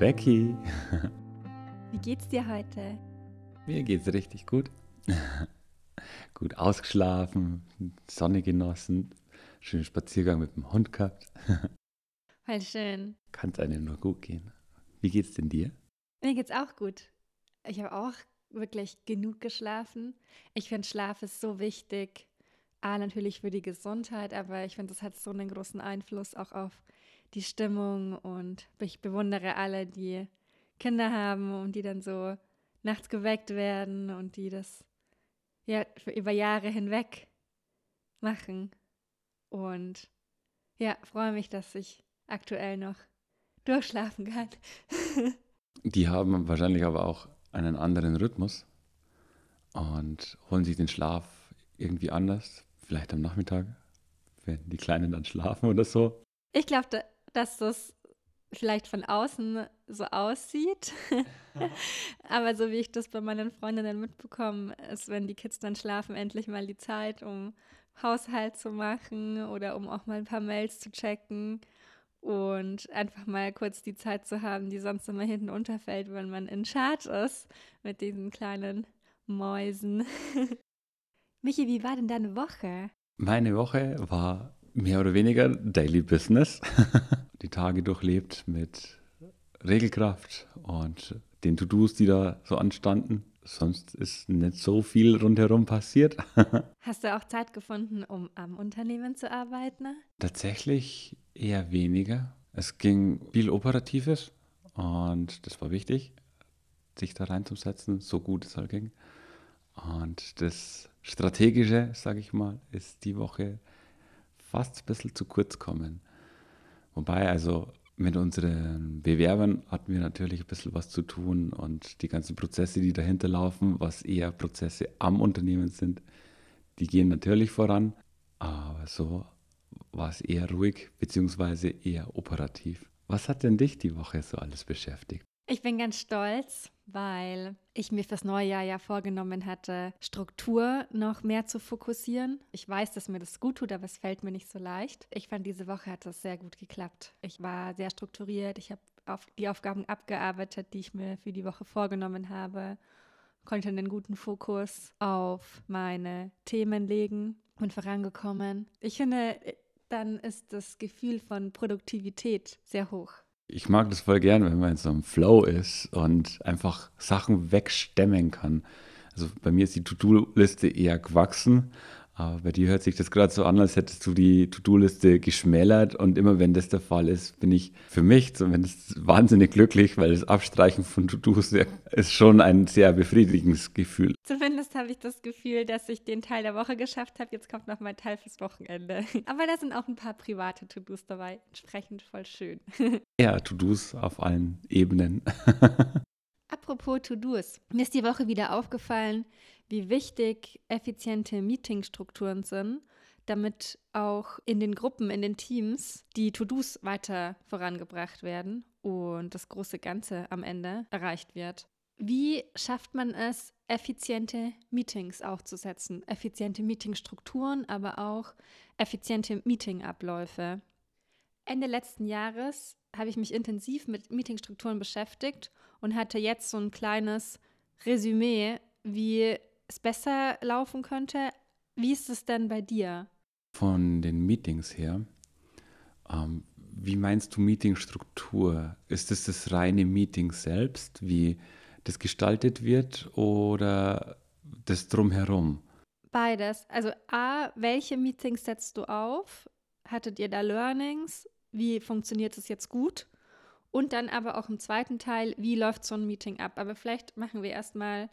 Becky. Wie geht's dir heute? Mir geht's richtig gut. gut ausgeschlafen, Sonne genossen, schönen Spaziergang mit dem Hund gehabt. Voll schön. Kann es einem nur gut gehen. Wie geht's denn dir? Mir geht's auch gut. Ich habe auch wirklich genug geschlafen. Ich finde, Schlaf ist so wichtig. A, natürlich für die Gesundheit, aber ich finde, das hat so einen großen Einfluss auch auf die Stimmung und ich bewundere alle, die Kinder haben und die dann so nachts geweckt werden und die das ja über Jahre hinweg machen. Und ja, freue mich, dass ich aktuell noch durchschlafen kann. die haben wahrscheinlich aber auch einen anderen Rhythmus und holen sich den Schlaf irgendwie anders, vielleicht am Nachmittag, wenn die Kleinen dann schlafen oder so. Ich glaube, dass das vielleicht von außen so aussieht. Aber so wie ich das bei meinen Freundinnen mitbekomme, ist, wenn die Kids dann schlafen, endlich mal die Zeit, um Haushalt zu machen oder um auch mal ein paar Mails zu checken und einfach mal kurz die Zeit zu haben, die sonst immer hinten unterfällt, wenn man in Charge ist mit diesen kleinen Mäusen. Michi, wie war denn deine Woche? Meine Woche war mehr oder weniger Daily Business. die Tage durchlebt mit Regelkraft und den To-Dos, die da so anstanden. Sonst ist nicht so viel rundherum passiert. Hast du auch Zeit gefunden, um am Unternehmen zu arbeiten? Tatsächlich eher weniger. Es ging viel Operatives und das war wichtig, sich da reinzusetzen, so gut es halt ging. Und das Strategische, sage ich mal, ist die Woche fast ein bisschen zu kurz kommen. Wobei, also mit unseren Bewerbern hatten wir natürlich ein bisschen was zu tun und die ganzen Prozesse, die dahinter laufen, was eher Prozesse am Unternehmen sind, die gehen natürlich voran, aber so war es eher ruhig beziehungsweise eher operativ. Was hat denn dich die Woche so alles beschäftigt? Ich bin ganz stolz, weil ich mir fürs neue Jahr ja vorgenommen hatte, Struktur noch mehr zu fokussieren. Ich weiß, dass mir das gut tut, aber es fällt mir nicht so leicht. Ich fand, diese Woche hat das sehr gut geklappt. Ich war sehr strukturiert. Ich habe auf die Aufgaben abgearbeitet, die ich mir für die Woche vorgenommen habe, konnte einen guten Fokus auf meine Themen legen und vorangekommen. Ich finde, dann ist das Gefühl von Produktivität sehr hoch. Ich mag das voll gern, wenn man in so einem Flow ist und einfach Sachen wegstemmen kann. Also bei mir ist die To-Do-Liste eher gewachsen, aber bei dir hört sich das gerade so an, als hättest du die To-Do-Liste geschmälert. Und immer wenn das der Fall ist, bin ich für mich zumindest wahnsinnig glücklich, weil das Abstreichen von To-Dos ist schon ein sehr befriedigendes Gefühl. Zumindest habe ich das Gefühl, dass ich den Teil der Woche geschafft habe. Jetzt kommt noch mein Teil fürs Wochenende. Aber da sind auch ein paar private To-Dos dabei. Entsprechend voll schön. Ja, To-Dos auf allen Ebenen. Apropos To-Dos. Mir ist die Woche wieder aufgefallen, wie wichtig effiziente Meetingstrukturen sind, damit auch in den Gruppen, in den Teams die To-Dos weiter vorangebracht werden und das große Ganze am Ende erreicht wird. Wie schafft man es, effiziente Meetings aufzusetzen? Effiziente Meetingstrukturen, aber auch effiziente Meetingabläufe. Ende letzten Jahres habe ich mich intensiv mit Meetingstrukturen beschäftigt und hatte jetzt so ein kleines Resümee, wie es besser laufen könnte. Wie ist es denn bei dir? Von den Meetings her, ähm, wie meinst du Meetingstruktur? Ist es das reine Meeting selbst, wie das gestaltet wird oder das drumherum? Beides. Also A, welche Meetings setzt du auf? Hattet ihr da Learnings? Wie funktioniert es jetzt gut? Und dann aber auch im zweiten Teil, wie läuft so ein Meeting ab? Aber vielleicht machen wir erstmal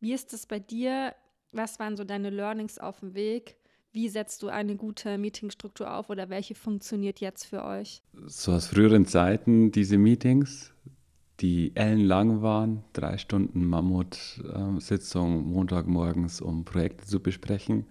wie ist es bei dir? Was waren so deine Learnings auf dem Weg? Wie setzt du eine gute Meetingstruktur auf oder welche funktioniert jetzt für euch? So aus früheren Zeiten diese Meetings, die ellenlang waren, drei Stunden Mammut-Sitzung Montagmorgens, um Projekte zu besprechen,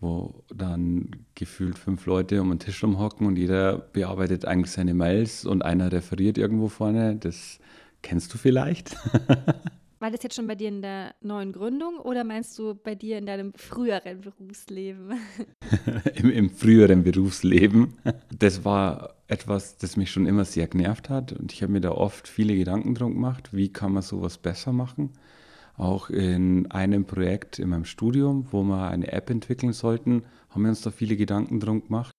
wo dann gefühlt fünf Leute um den Tisch rumhocken und jeder bearbeitet eigentlich seine Mails und einer referiert irgendwo vorne. Das kennst du vielleicht. War das jetzt schon bei dir in der neuen Gründung oder meinst du bei dir in deinem früheren Berufsleben? Im, Im, früheren Berufsleben. Das war etwas, das mich schon immer sehr genervt hat und ich habe mir da oft viele Gedanken drum gemacht, wie kann man sowas besser machen. Auch in einem Projekt in meinem Studium, wo wir eine App entwickeln sollten, haben wir uns da viele Gedanken drum gemacht.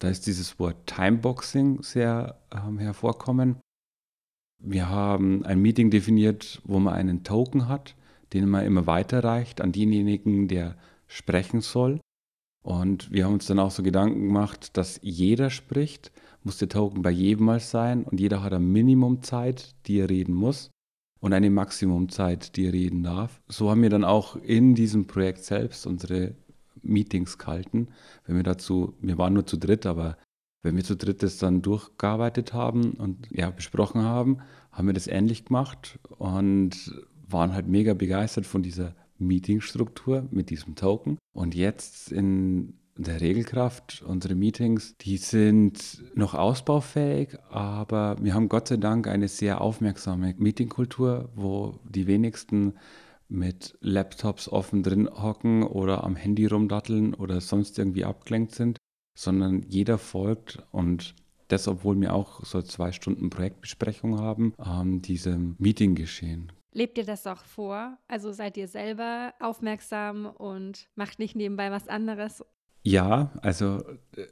Da ist dieses Wort Timeboxing sehr ähm, hervorkommen. Wir haben ein Meeting definiert, wo man einen Token hat, den man immer weiterreicht an denjenigen, der sprechen soll. Und wir haben uns dann auch so Gedanken gemacht, dass jeder spricht, muss der Token bei jedem mal sein und jeder hat eine Minimumzeit, die er reden muss und eine Maximumzeit, die er reden darf. So haben wir dann auch in diesem Projekt selbst unsere Meetings gehalten. Wenn wir dazu, wir waren nur zu dritt, aber wenn wir zu dritt das dann durchgearbeitet haben und ja, besprochen haben, haben wir das ähnlich gemacht und waren halt mega begeistert von dieser Meetingstruktur mit diesem Token. Und jetzt in der Regelkraft, unsere Meetings, die sind noch ausbaufähig, aber wir haben Gott sei Dank eine sehr aufmerksame Meetingkultur, wo die wenigsten mit Laptops offen drin hocken oder am Handy rumdatteln oder sonst irgendwie abgelenkt sind, sondern jeder folgt und das, obwohl wir auch so zwei Stunden Projektbesprechung haben, ähm, diesem Meeting geschehen. Lebt ihr das auch vor? Also seid ihr selber aufmerksam und macht nicht nebenbei was anderes? Ja, also äh,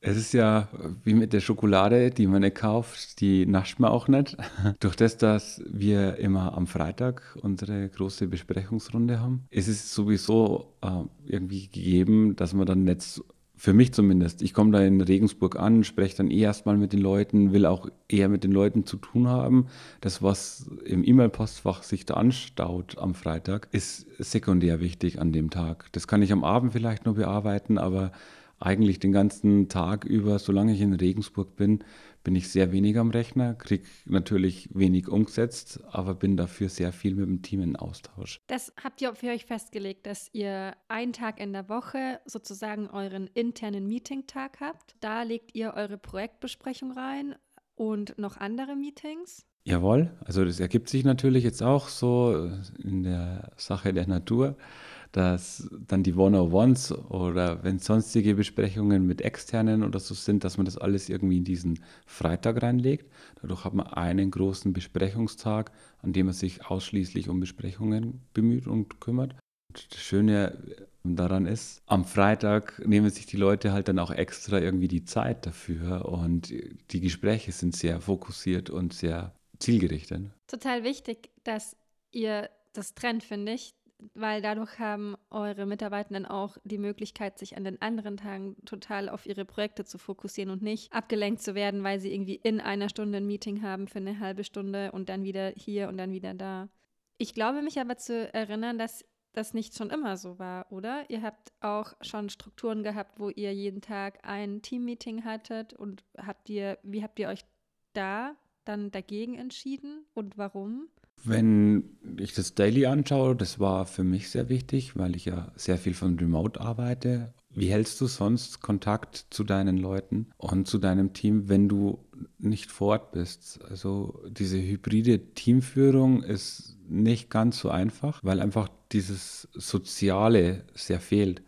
es ist ja wie mit der Schokolade, die man nicht kauft, die nascht man auch nicht. Durch das, dass wir immer am Freitag unsere große Besprechungsrunde haben, ist es sowieso äh, irgendwie gegeben, dass man dann nicht für mich zumindest. Ich komme da in Regensburg an, spreche dann eh erstmal mit den Leuten, will auch eher mit den Leuten zu tun haben. Das, was im E-Mail-Postfach sich da anstaut am Freitag, ist sekundär wichtig an dem Tag. Das kann ich am Abend vielleicht nur bearbeiten, aber eigentlich den ganzen Tag über, solange ich in Regensburg bin, bin ich sehr wenig am Rechner, kriege natürlich wenig umgesetzt, aber bin dafür sehr viel mit dem Team in Austausch. Das habt ihr für euch festgelegt, dass ihr einen Tag in der Woche sozusagen euren internen Meeting-Tag habt. Da legt ihr eure Projektbesprechung rein und noch andere Meetings? Jawohl, also das ergibt sich natürlich jetzt auch so in der Sache der Natur dass dann die One-on-Ones oder wenn sonstige Besprechungen mit externen oder so sind, dass man das alles irgendwie in diesen Freitag reinlegt. Dadurch hat man einen großen Besprechungstag, an dem man sich ausschließlich um Besprechungen bemüht und kümmert. Und das Schöne daran ist, am Freitag nehmen sich die Leute halt dann auch extra irgendwie die Zeit dafür und die Gespräche sind sehr fokussiert und sehr zielgerichtet. Total wichtig, dass ihr das trennt, finde ich weil dadurch haben eure Mitarbeitenden auch die Möglichkeit, sich an den anderen Tagen total auf ihre Projekte zu fokussieren und nicht abgelenkt zu werden, weil sie irgendwie in einer Stunde ein Meeting haben für eine halbe Stunde und dann wieder hier und dann wieder da. Ich glaube mich aber zu erinnern, dass das nicht schon immer so war, oder? Ihr habt auch schon Strukturen gehabt, wo ihr jeden Tag ein Teammeeting hattet und habt ihr, wie habt ihr euch da dann dagegen entschieden und warum? Wenn ich das Daily anschaue, das war für mich sehr wichtig, weil ich ja sehr viel von Remote arbeite. Wie hältst du sonst Kontakt zu deinen Leuten und zu deinem Team, wenn du nicht vor Ort bist? Also diese hybride Teamführung ist nicht ganz so einfach, weil einfach dieses Soziale sehr fehlt.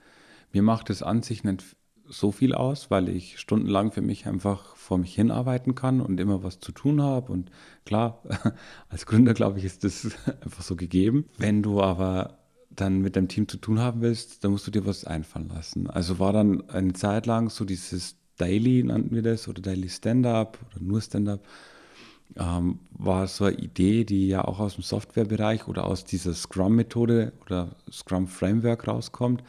Mir macht es an sich nicht so viel aus, weil ich stundenlang für mich einfach vor mich hinarbeiten kann und immer was zu tun habe. Und klar, als Gründer, glaube ich, ist das einfach so gegeben. Wenn du aber dann mit deinem Team zu tun haben willst, dann musst du dir was einfallen lassen. Also war dann eine Zeit lang so dieses Daily, nannten wir das, oder Daily Stand-up oder nur Stand-up, ähm, war so eine Idee, die ja auch aus dem Softwarebereich oder aus dieser Scrum-Methode oder Scrum-Framework rauskommt,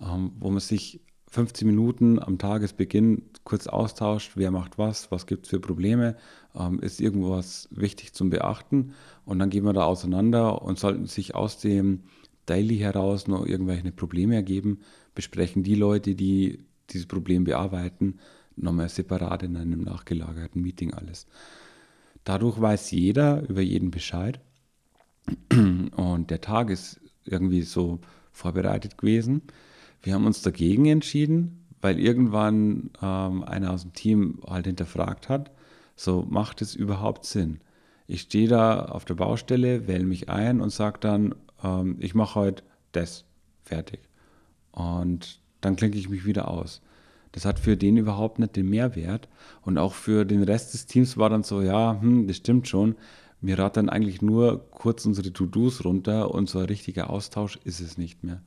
ähm, wo man sich 15 Minuten am Tagesbeginn kurz austauscht, wer macht was, was gibt es für Probleme, ähm, ist irgendwas wichtig zum Beachten und dann gehen wir da auseinander und sollten sich aus dem Daily heraus noch irgendwelche Probleme ergeben, besprechen die Leute, die dieses Problem bearbeiten, nochmal separat in einem nachgelagerten Meeting alles. Dadurch weiß jeder über jeden Bescheid und der Tag ist irgendwie so vorbereitet gewesen. Wir haben uns dagegen entschieden, weil irgendwann ähm, einer aus dem Team halt hinterfragt hat, so macht es überhaupt Sinn. Ich stehe da auf der Baustelle, wähle mich ein und sage dann, ähm, ich mache heute das fertig. Und dann klinke ich mich wieder aus. Das hat für den überhaupt nicht den Mehrwert. Und auch für den Rest des Teams war dann so, ja, hm, das stimmt schon. Rat dann eigentlich nur kurz unsere To-Dos runter und so ein richtiger Austausch ist es nicht mehr.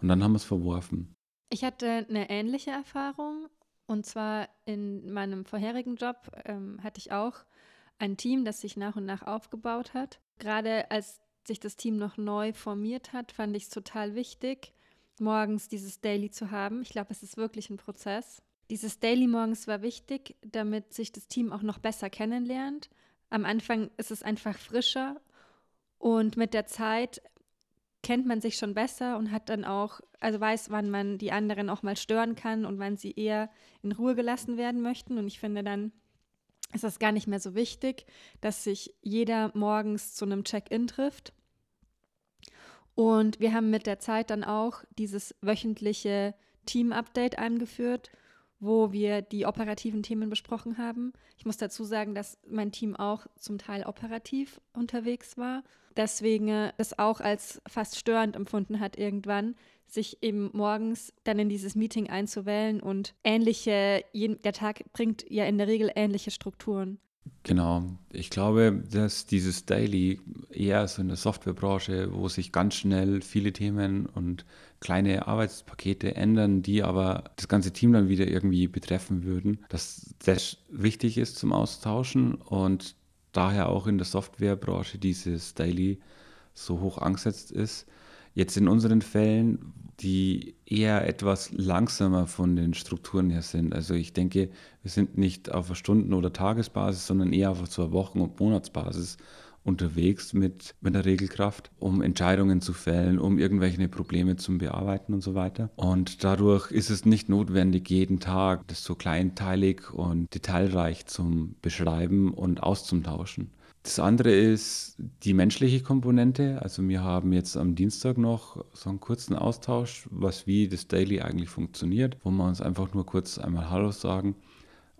Und dann haben wir es verworfen. Ich hatte eine ähnliche Erfahrung. Und zwar in meinem vorherigen Job ähm, hatte ich auch ein Team, das sich nach und nach aufgebaut hat. Gerade als sich das Team noch neu formiert hat, fand ich es total wichtig, morgens dieses Daily zu haben. Ich glaube, es ist wirklich ein Prozess. Dieses Daily morgens war wichtig, damit sich das Team auch noch besser kennenlernt. Am Anfang ist es einfach frischer und mit der Zeit kennt man sich schon besser und hat dann auch, also weiß, wann man die anderen auch mal stören kann und wann sie eher in Ruhe gelassen werden möchten. Und ich finde, dann ist das gar nicht mehr so wichtig, dass sich jeder morgens zu einem Check-in trifft, und wir haben mit der Zeit dann auch dieses wöchentliche Team-Update eingeführt, wo wir die operativen Themen besprochen haben. Ich muss dazu sagen, dass mein Team auch zum Teil operativ unterwegs war. Deswegen es auch als fast störend empfunden hat, irgendwann sich eben morgens dann in dieses Meeting einzuwählen und ähnliche, der Tag bringt ja in der Regel ähnliche Strukturen. Genau. Ich glaube, dass dieses Daily eher so in der Softwarebranche, wo sich ganz schnell viele Themen und kleine Arbeitspakete ändern, die aber das ganze Team dann wieder irgendwie betreffen würden, dass das wichtig ist zum Austauschen und daher auch in der Softwarebranche dieses Daily so hoch angesetzt ist. Jetzt in unseren Fällen, die eher etwas langsamer von den Strukturen her sind. Also ich denke, wir sind nicht auf einer Stunden- oder Tagesbasis, sondern eher auf einer Wochen- und Monatsbasis unterwegs mit, mit der Regelkraft, um Entscheidungen zu fällen, um irgendwelche Probleme zu bearbeiten und so weiter. Und dadurch ist es nicht notwendig, jeden Tag das so kleinteilig und detailreich zum Beschreiben und auszutauschen. Das andere ist die menschliche Komponente. Also wir haben jetzt am Dienstag noch so einen kurzen Austausch, was wie das Daily eigentlich funktioniert, wo wir uns einfach nur kurz einmal Hallo sagen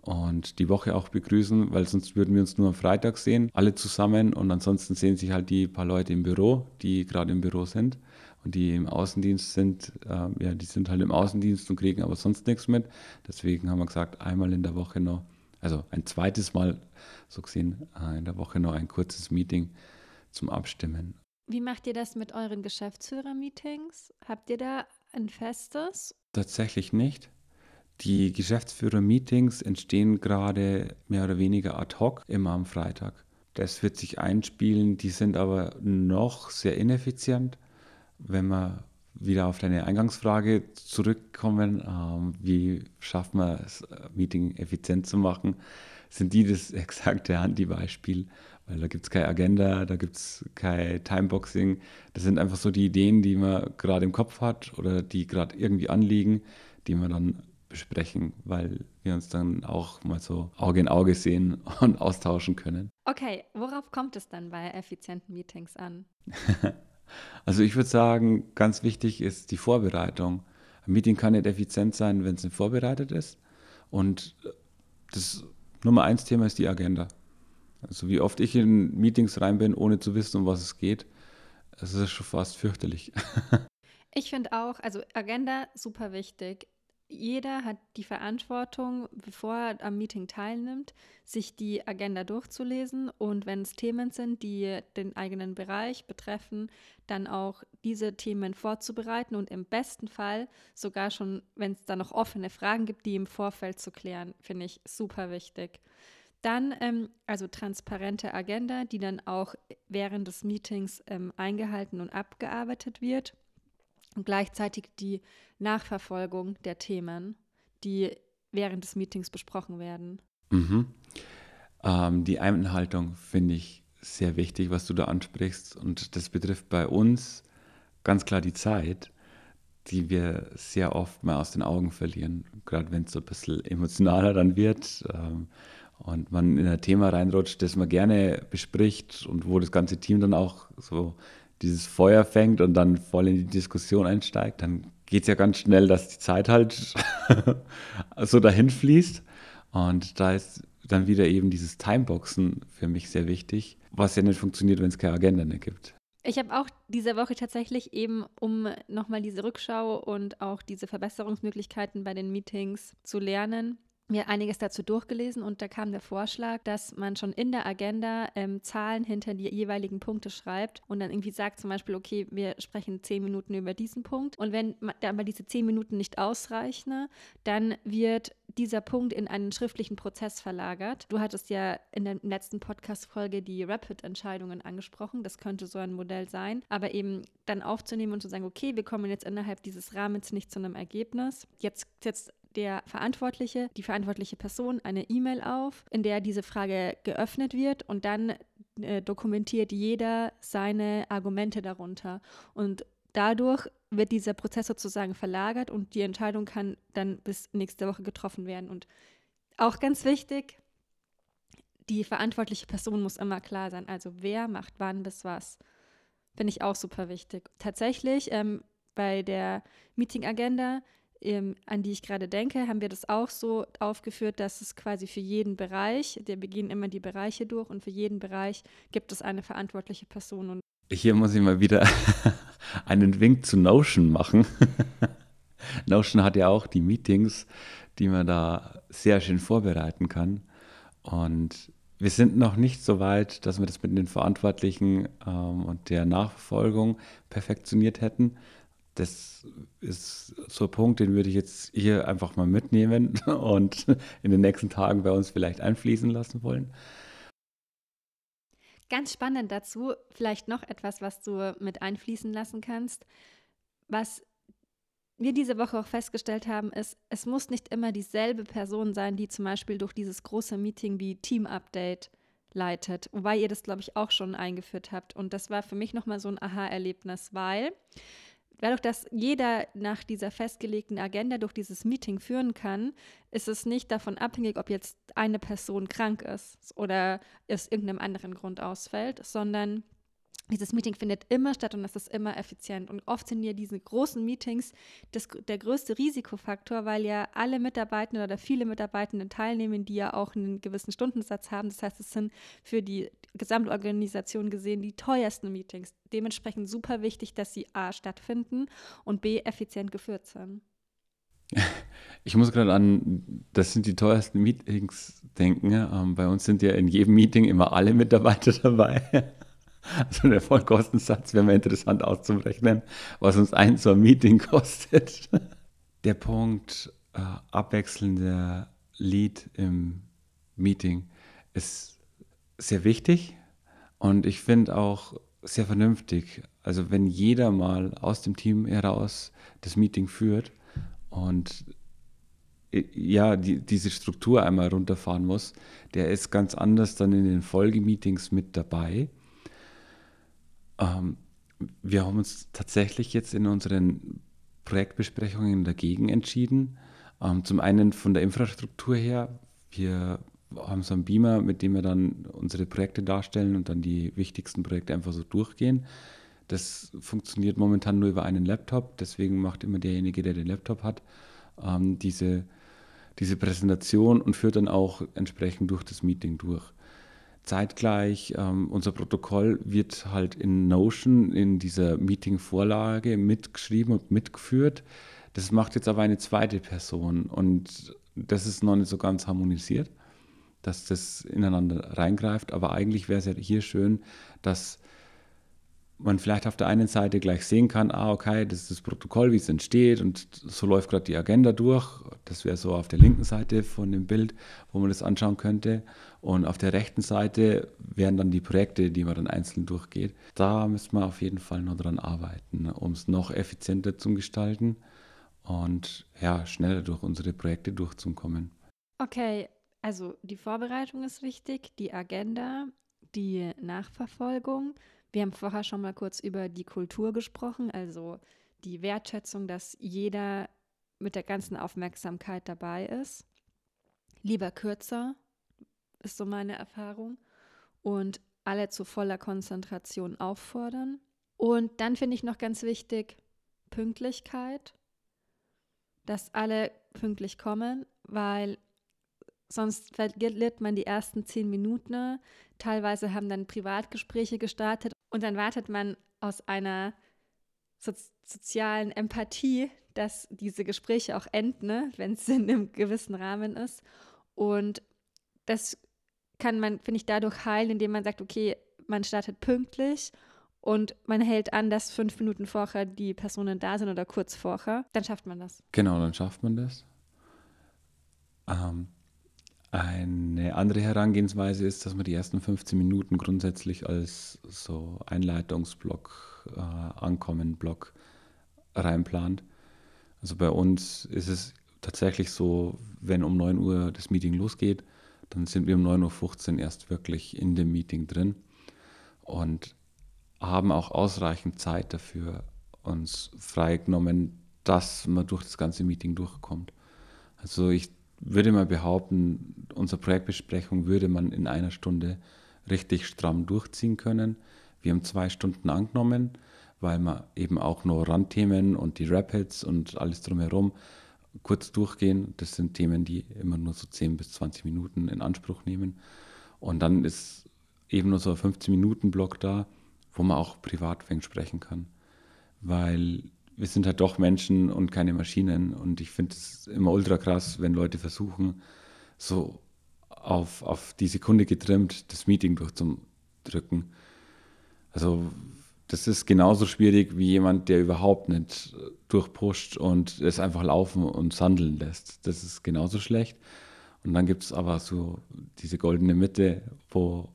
und die Woche auch begrüßen, weil sonst würden wir uns nur am Freitag sehen, alle zusammen und ansonsten sehen sich halt die paar Leute im Büro, die gerade im Büro sind und die im Außendienst sind, äh, ja, die sind halt im Außendienst und kriegen aber sonst nichts mit. Deswegen haben wir gesagt, einmal in der Woche noch also ein zweites Mal so gesehen äh, in der Woche noch ein kurzes Meeting zum Abstimmen. Wie macht ihr das mit euren Geschäftsführer-Meetings? Habt ihr da ein festes? Tatsächlich nicht. Die Geschäftsführer-Meetings entstehen gerade mehr oder weniger ad hoc immer am Freitag. Das wird sich einspielen, die sind aber noch sehr ineffizient, wenn man wieder auf deine Eingangsfrage zurückkommen, ähm, wie schafft man es, Meeting effizient zu machen, sind die das exakte Anti-Beispiel, weil da gibt es keine Agenda, da gibt es kein Timeboxing. Das sind einfach so die Ideen, die man gerade im Kopf hat oder die gerade irgendwie anliegen, die man dann besprechen, weil wir uns dann auch mal so Auge in Auge sehen und austauschen können. Okay, worauf kommt es dann bei effizienten Meetings an? Also ich würde sagen, ganz wichtig ist die Vorbereitung. Ein Meeting kann nicht effizient sein, wenn es nicht vorbereitet ist. Und das Nummer eins Thema ist die Agenda. Also wie oft ich in Meetings rein bin, ohne zu wissen, um was es geht, das ist schon fast fürchterlich. Ich finde auch, also Agenda super wichtig jeder hat die Verantwortung, bevor er am Meeting teilnimmt, sich die Agenda durchzulesen und wenn es Themen sind, die den eigenen Bereich betreffen, dann auch diese Themen vorzubereiten und im besten Fall sogar schon, wenn es da noch offene Fragen gibt, die im Vorfeld zu klären, finde ich super wichtig. Dann ähm, also transparente Agenda, die dann auch während des Meetings ähm, eingehalten und abgearbeitet wird und gleichzeitig die Nachverfolgung der Themen, die während des Meetings besprochen werden. Mhm. Ähm, die Einhaltung finde ich sehr wichtig, was du da ansprichst. Und das betrifft bei uns ganz klar die Zeit, die wir sehr oft mal aus den Augen verlieren. Gerade wenn es so ein bisschen emotionaler dann wird ähm, und man in ein Thema reinrutscht, das man gerne bespricht und wo das ganze Team dann auch so dieses Feuer fängt und dann voll in die Diskussion einsteigt, dann geht es ja ganz schnell, dass die Zeit halt so dahin fließt. Und da ist dann wieder eben dieses Timeboxen für mich sehr wichtig, was ja nicht funktioniert, wenn es keine Agenda mehr gibt. Ich habe auch diese Woche tatsächlich eben, um nochmal diese Rückschau und auch diese Verbesserungsmöglichkeiten bei den Meetings zu lernen, mir einiges dazu durchgelesen und da kam der Vorschlag, dass man schon in der Agenda ähm, Zahlen hinter die jeweiligen Punkte schreibt und dann irgendwie sagt zum Beispiel, okay, wir sprechen zehn Minuten über diesen Punkt und wenn aber diese zehn Minuten nicht ausreichen, dann wird dieser Punkt in einen schriftlichen Prozess verlagert. Du hattest ja in der letzten Podcast-Folge die Rapid-Entscheidungen angesprochen. Das könnte so ein Modell sein. Aber eben dann aufzunehmen und zu sagen, okay, wir kommen jetzt innerhalb dieses Rahmens nicht zu einem Ergebnis. Jetzt setzt der Verantwortliche, die verantwortliche Person eine E-Mail auf, in der diese Frage geöffnet wird und dann äh, dokumentiert jeder seine Argumente darunter. Und dadurch wird dieser Prozess sozusagen verlagert und die Entscheidung kann dann bis nächste Woche getroffen werden. Und auch ganz wichtig, die verantwortliche Person muss immer klar sein. Also wer macht wann bis was. Finde ich auch super wichtig. Tatsächlich ähm, bei der Meeting-Agenda ähm, an die ich gerade denke, haben wir das auch so aufgeführt, dass es quasi für jeden Bereich, wir gehen immer die Bereiche durch und für jeden Bereich gibt es eine verantwortliche Person. Und Hier muss ich mal wieder einen Wink zu Notion machen. Notion hat ja auch die Meetings, die man da sehr schön vorbereiten kann. Und wir sind noch nicht so weit, dass wir das mit den Verantwortlichen ähm, und der Nachverfolgung perfektioniert hätten das ist so ein Punkt, den würde ich jetzt hier einfach mal mitnehmen und in den nächsten Tagen bei uns vielleicht einfließen lassen wollen. Ganz spannend dazu, vielleicht noch etwas, was du mit einfließen lassen kannst. Was wir diese Woche auch festgestellt haben, ist, es muss nicht immer dieselbe Person sein, die zum Beispiel durch dieses große Meeting wie Team Update leitet, wobei ihr das, glaube ich, auch schon eingeführt habt. Und das war für mich nochmal so ein Aha-Erlebnis, weil dadurch, dass jeder nach dieser festgelegten Agenda durch dieses Meeting führen kann, ist es nicht davon abhängig, ob jetzt eine Person krank ist oder es irgendeinem anderen Grund ausfällt, sondern dieses Meeting findet immer statt und das ist immer effizient. Und oft sind ja diese großen Meetings das, der größte Risikofaktor, weil ja alle Mitarbeitenden oder viele Mitarbeitenden teilnehmen, die ja auch einen gewissen Stundensatz haben. Das heißt, es sind für die Gesamtorganisation gesehen die teuersten Meetings. Dementsprechend super wichtig, dass sie A stattfinden und B effizient geführt sind. Ich muss gerade an, das sind die teuersten Meetings denken. Ähm, bei uns sind ja in jedem Meeting immer alle Mitarbeiter dabei. Also der Vollkostensatz wäre mal interessant auszurechnen, was uns ein so ein Meeting kostet. Der Punkt äh, abwechselnder Lead im Meeting ist sehr wichtig und ich finde auch sehr vernünftig. Also wenn jeder mal aus dem Team heraus das Meeting führt und äh, ja, die, diese Struktur einmal runterfahren muss, der ist ganz anders dann in den Folgemeetings mit dabei. Ähm, wir haben uns tatsächlich jetzt in unseren Projektbesprechungen dagegen entschieden. Ähm, zum einen von der Infrastruktur her. Wir haben so einen Beamer, mit dem wir dann unsere Projekte darstellen und dann die wichtigsten Projekte einfach so durchgehen. Das funktioniert momentan nur über einen Laptop, deswegen macht immer derjenige, der den Laptop hat, ähm, diese, diese Präsentation und führt dann auch entsprechend durch das Meeting durch. Zeitgleich, ähm, unser Protokoll wird halt in Notion, in dieser Meeting-Vorlage mitgeschrieben und mitgeführt. Das macht jetzt aber eine zweite Person und das ist noch nicht so ganz harmonisiert dass das ineinander reingreift. Aber eigentlich wäre es ja hier schön, dass man vielleicht auf der einen Seite gleich sehen kann, ah, okay, das ist das Protokoll, wie es entsteht und so läuft gerade die Agenda durch. Das wäre so auf der linken Seite von dem Bild, wo man das anschauen könnte. Und auf der rechten Seite wären dann die Projekte, die man dann einzeln durchgeht. Da müssen wir auf jeden Fall noch dran arbeiten, um es noch effizienter zu gestalten und ja, schneller durch unsere Projekte durchzukommen. Okay, also die Vorbereitung ist wichtig, die Agenda, die Nachverfolgung. Wir haben vorher schon mal kurz über die Kultur gesprochen, also die Wertschätzung, dass jeder mit der ganzen Aufmerksamkeit dabei ist. Lieber kürzer, ist so meine Erfahrung. Und alle zu voller Konzentration auffordern. Und dann finde ich noch ganz wichtig Pünktlichkeit, dass alle pünktlich kommen, weil sonst verliert man die ersten zehn Minuten. Teilweise haben dann Privatgespräche gestartet und dann wartet man aus einer so sozialen Empathie, dass diese Gespräche auch enden, ne, wenn es in einem gewissen Rahmen ist. Und das kann man, finde ich, dadurch heilen, indem man sagt, okay, man startet pünktlich und man hält an, dass fünf Minuten vorher die Personen da sind oder kurz vorher, dann schafft man das. Genau, dann schafft man das. Ähm, eine andere Herangehensweise ist, dass man die ersten 15 Minuten grundsätzlich als so Einleitungsblock, äh, Ankommenblock reinplant. Also bei uns ist es tatsächlich so, wenn um 9 Uhr das Meeting losgeht, dann sind wir um 9.15 Uhr erst wirklich in dem Meeting drin und haben auch ausreichend Zeit dafür uns freigenommen, dass man durch das ganze Meeting durchkommt. Also ich würde mal behaupten, unsere Projektbesprechung würde man in einer Stunde richtig stramm durchziehen können. Wir haben zwei Stunden angenommen, weil wir eben auch nur Randthemen und die Rapids und alles drumherum kurz durchgehen. Das sind Themen, die immer nur so 10 bis 20 Minuten in Anspruch nehmen. Und dann ist eben nur so ein 15-Minuten-Block da, wo man auch privat sprechen kann. Weil wir sind halt doch Menschen und keine Maschinen. Und ich finde es immer ultra krass, wenn Leute versuchen, so auf, auf die Sekunde getrimmt das Meeting durchzudrücken. Also das ist genauso schwierig wie jemand, der überhaupt nicht durchpusht und es einfach laufen und sandeln lässt. Das ist genauso schlecht. Und dann gibt es aber so diese goldene Mitte, wo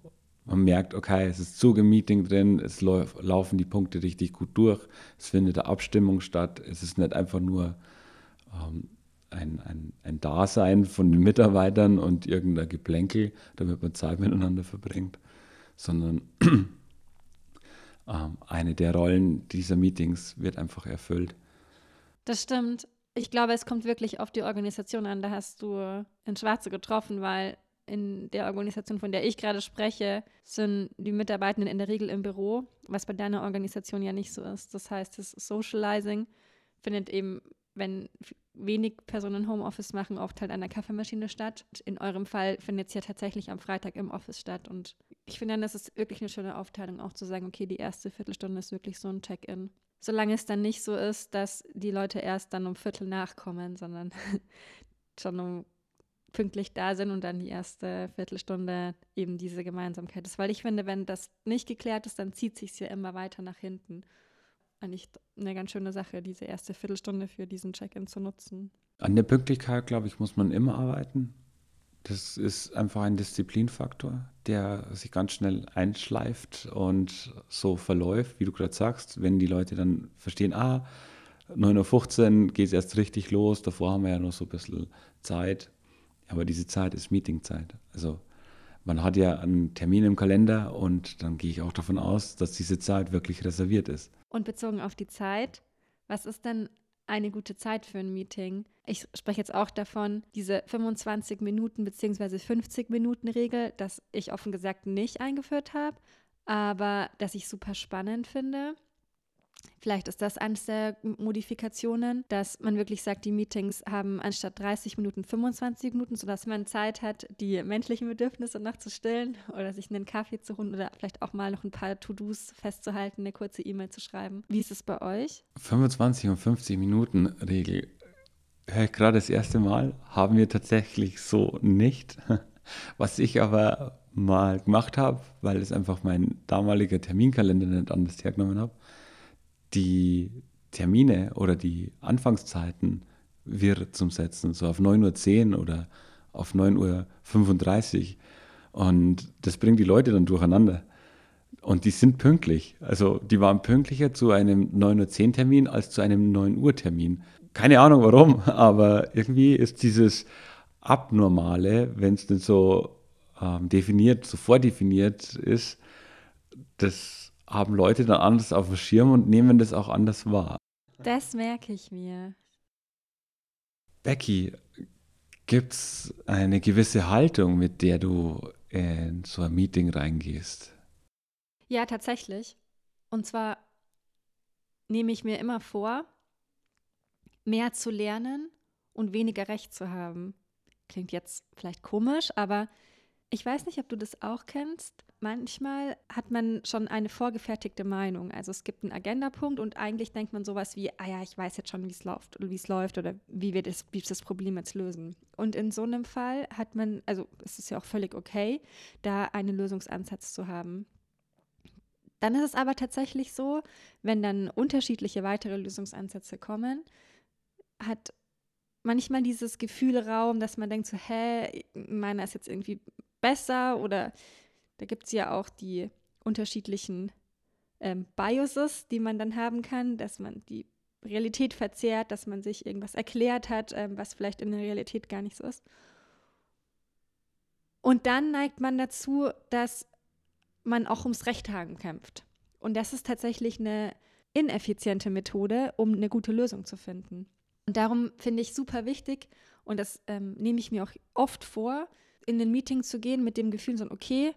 man merkt, okay, es ist Zug im Meeting drin, es laufen die Punkte richtig gut durch, es findet eine Abstimmung statt, es ist nicht einfach nur ähm, ein, ein, ein Dasein von den Mitarbeitern und irgendein Geplänkel, damit man Zeit miteinander verbringt, sondern ähm, eine der Rollen dieser Meetings wird einfach erfüllt. Das stimmt. Ich glaube, es kommt wirklich auf die Organisation an. Da hast du in Schwarze getroffen, weil in der Organisation, von der ich gerade spreche, sind die Mitarbeitenden in der Regel im Büro, was bei deiner Organisation ja nicht so ist. Das heißt, das Socializing findet eben, wenn wenig Personen Homeoffice machen, oft halt an der Kaffeemaschine statt. In eurem Fall findet es ja tatsächlich am Freitag im Office statt. Und ich finde dann, das ist wirklich eine schöne Aufteilung, auch zu sagen, okay, die erste Viertelstunde ist wirklich so ein Check-in. Solange es dann nicht so ist, dass die Leute erst dann um Viertel nachkommen, sondern schon um pünktlich da sind und dann die erste Viertelstunde eben diese Gemeinsamkeit ist. Weil ich finde, wenn das nicht geklärt ist, dann zieht sich ja immer weiter nach hinten. Eigentlich eine ganz schöne Sache, diese erste Viertelstunde für diesen Check-in zu nutzen. An der Pünktlichkeit, glaube ich, muss man immer arbeiten. Das ist einfach ein Disziplinfaktor, der sich ganz schnell einschleift und so verläuft, wie du gerade sagst, wenn die Leute dann verstehen, ah, 9.15 Uhr geht es erst richtig los, davor haben wir ja noch so ein bisschen Zeit. Aber diese Zeit ist Meetingzeit. Also man hat ja einen Termin im Kalender und dann gehe ich auch davon aus, dass diese Zeit wirklich reserviert ist. Und bezogen auf die Zeit, was ist denn eine gute Zeit für ein Meeting? Ich spreche jetzt auch davon, diese 25 Minuten bzw. 50 Minuten Regel, dass ich offen gesagt nicht eingeführt habe, aber dass ich super spannend finde. Vielleicht ist das eines der Modifikationen, dass man wirklich sagt, die Meetings haben anstatt 30 Minuten 25 Minuten, sodass man Zeit hat, die menschlichen Bedürfnisse noch zu stillen oder sich einen Kaffee zu holen oder vielleicht auch mal noch ein paar To-Dos festzuhalten, eine kurze E-Mail zu schreiben. Wie ist es bei euch? 25 und 50 Minuten Regel. Ich gerade das erste Mal, haben wir tatsächlich so nicht. Was ich aber mal gemacht habe, weil es einfach mein damaliger Terminkalender nicht anders hergenommen habe, die Termine oder die Anfangszeiten wir zum Setzen, so auf 9.10 Uhr oder auf 9.35 Uhr. Und das bringt die Leute dann durcheinander. Und die sind pünktlich. Also die waren pünktlicher zu einem 9.10 Uhr Termin als zu einem 9 Uhr Termin. Keine Ahnung warum, aber irgendwie ist dieses Abnormale, wenn es denn so ähm, definiert, so vordefiniert ist, das haben Leute dann anders auf dem Schirm und nehmen das auch anders wahr. Das merke ich mir. Becky, gibt es eine gewisse Haltung, mit der du in so ein Meeting reingehst? Ja, tatsächlich. Und zwar nehme ich mir immer vor, mehr zu lernen und weniger Recht zu haben. klingt jetzt vielleicht komisch, aber ich weiß nicht, ob du das auch kennst. Manchmal hat man schon eine vorgefertigte Meinung. Also es gibt einen Agendapunkt und eigentlich denkt man sowas wie, ah ja, ich weiß jetzt schon, wie es läuft oder wie es läuft oder wie wir das, wie das Problem jetzt lösen. Und in so einem Fall hat man, also es ist ja auch völlig okay, da einen Lösungsansatz zu haben. Dann ist es aber tatsächlich so, wenn dann unterschiedliche weitere Lösungsansätze kommen, hat manchmal dieses Gefühl Raum, dass man denkt so, hä, meiner ist jetzt irgendwie besser oder da gibt es ja auch die unterschiedlichen ähm, Biases, die man dann haben kann, dass man die Realität verzehrt, dass man sich irgendwas erklärt hat, ähm, was vielleicht in der Realität gar nicht so ist. Und dann neigt man dazu, dass man auch ums Recht haben kämpft. Und das ist tatsächlich eine ineffiziente Methode, um eine gute Lösung zu finden. Und darum finde ich super wichtig, und das ähm, nehme ich mir auch oft vor, in den Meeting zu gehen mit dem Gefühl, so, okay,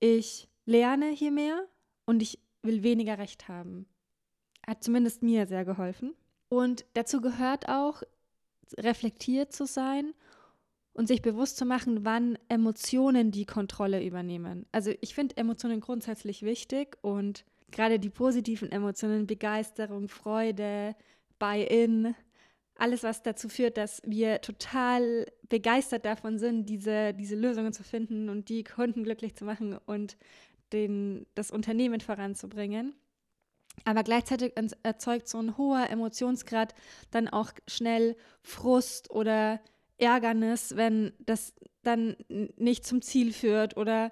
ich lerne hier mehr und ich will weniger Recht haben. Hat zumindest mir sehr geholfen. Und dazu gehört auch, reflektiert zu sein und sich bewusst zu machen, wann Emotionen die Kontrolle übernehmen. Also ich finde Emotionen grundsätzlich wichtig und gerade die positiven Emotionen, Begeisterung, Freude, Buy-in, alles, was dazu führt, dass wir total begeistert davon sind, diese, diese Lösungen zu finden und die Kunden glücklich zu machen und den, das Unternehmen voranzubringen. Aber gleichzeitig erzeugt so ein hoher Emotionsgrad dann auch schnell Frust oder Ärgernis, wenn das dann nicht zum Ziel führt oder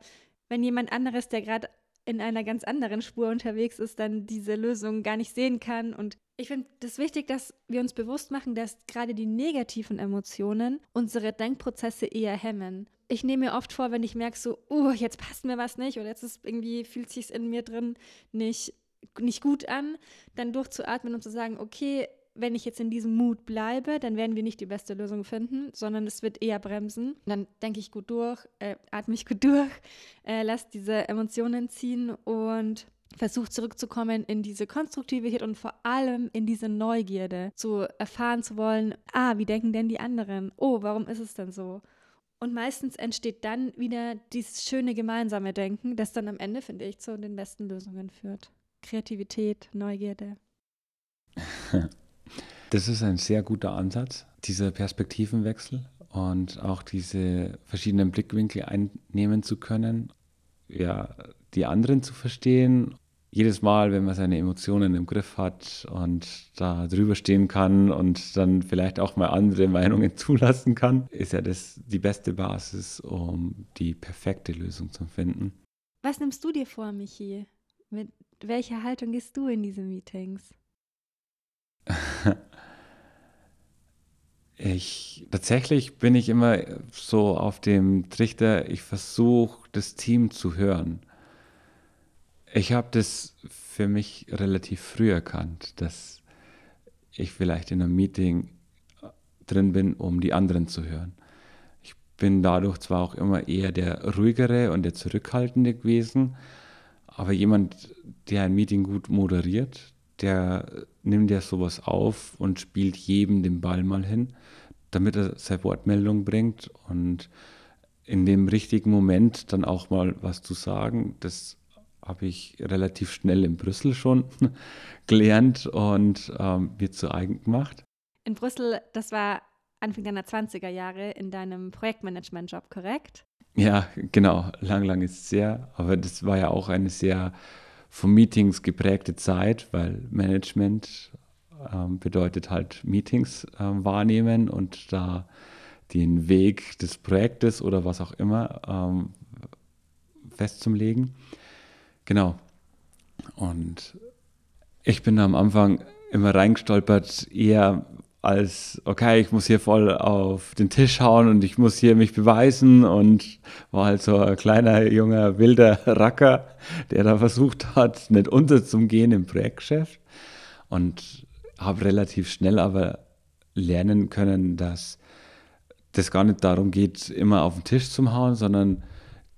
wenn jemand anderes, der gerade in einer ganz anderen Spur unterwegs ist, dann diese Lösung gar nicht sehen kann und ich finde es das wichtig, dass wir uns bewusst machen, dass gerade die negativen Emotionen unsere Denkprozesse eher hemmen. Ich nehme mir oft vor, wenn ich merke, so, uh, jetzt passt mir was nicht oder jetzt ist irgendwie, fühlt sich in mir drin nicht, nicht gut an, dann durchzuatmen und zu sagen, okay, wenn ich jetzt in diesem Mut bleibe, dann werden wir nicht die beste Lösung finden, sondern es wird eher bremsen. Dann denke ich gut durch, äh, atme ich gut durch, äh, lasse diese Emotionen ziehen und versucht zurückzukommen in diese Konstruktivität und vor allem in diese Neugierde, zu erfahren zu wollen, ah, wie denken denn die anderen? Oh, warum ist es denn so? Und meistens entsteht dann wieder dieses schöne gemeinsame Denken, das dann am Ende, finde ich, zu den besten Lösungen führt. Kreativität, Neugierde. Das ist ein sehr guter Ansatz, dieser Perspektivenwechsel und auch diese verschiedenen Blickwinkel einnehmen zu können. Ja, die anderen zu verstehen jedes Mal, wenn man seine Emotionen im Griff hat und da drüber stehen kann und dann vielleicht auch mal andere Meinungen zulassen kann, ist ja das die beste Basis, um die perfekte Lösung zu finden. Was nimmst du dir vor, Michi? Mit welcher Haltung gehst du in diese Meetings? Ich tatsächlich bin ich immer so auf dem Trichter, ich versuche das Team zu hören. Ich habe das für mich relativ früh erkannt, dass ich vielleicht in einem Meeting äh, drin bin, um die anderen zu hören. Ich bin dadurch zwar auch immer eher der ruhigere und der zurückhaltende gewesen, aber jemand, der ein Meeting gut moderiert, der nimmt ja sowas auf und spielt jedem den Ball mal hin, damit er seine Wortmeldung bringt und in dem richtigen Moment dann auch mal was zu sagen. Das habe ich relativ schnell in Brüssel schon gelernt und ähm, mir zu eigen gemacht. In Brüssel, das war Anfang deiner 20er Jahre in deinem Projektmanagement-Job, korrekt? Ja, genau. Lang, lang ist es sehr. Aber das war ja auch eine sehr von Meetings geprägte Zeit, weil Management ähm, bedeutet halt Meetings äh, wahrnehmen und da den Weg des Projektes oder was auch immer ähm, festzulegen. Genau. Und ich bin am Anfang immer reingestolpert, eher als, okay, ich muss hier voll auf den Tisch hauen und ich muss hier mich beweisen und war halt so ein kleiner, junger, wilder Racker, der da versucht hat, nicht unterzugehen im Projektgeschäft und habe relativ schnell aber lernen können, dass das gar nicht darum geht, immer auf den Tisch zu hauen, sondern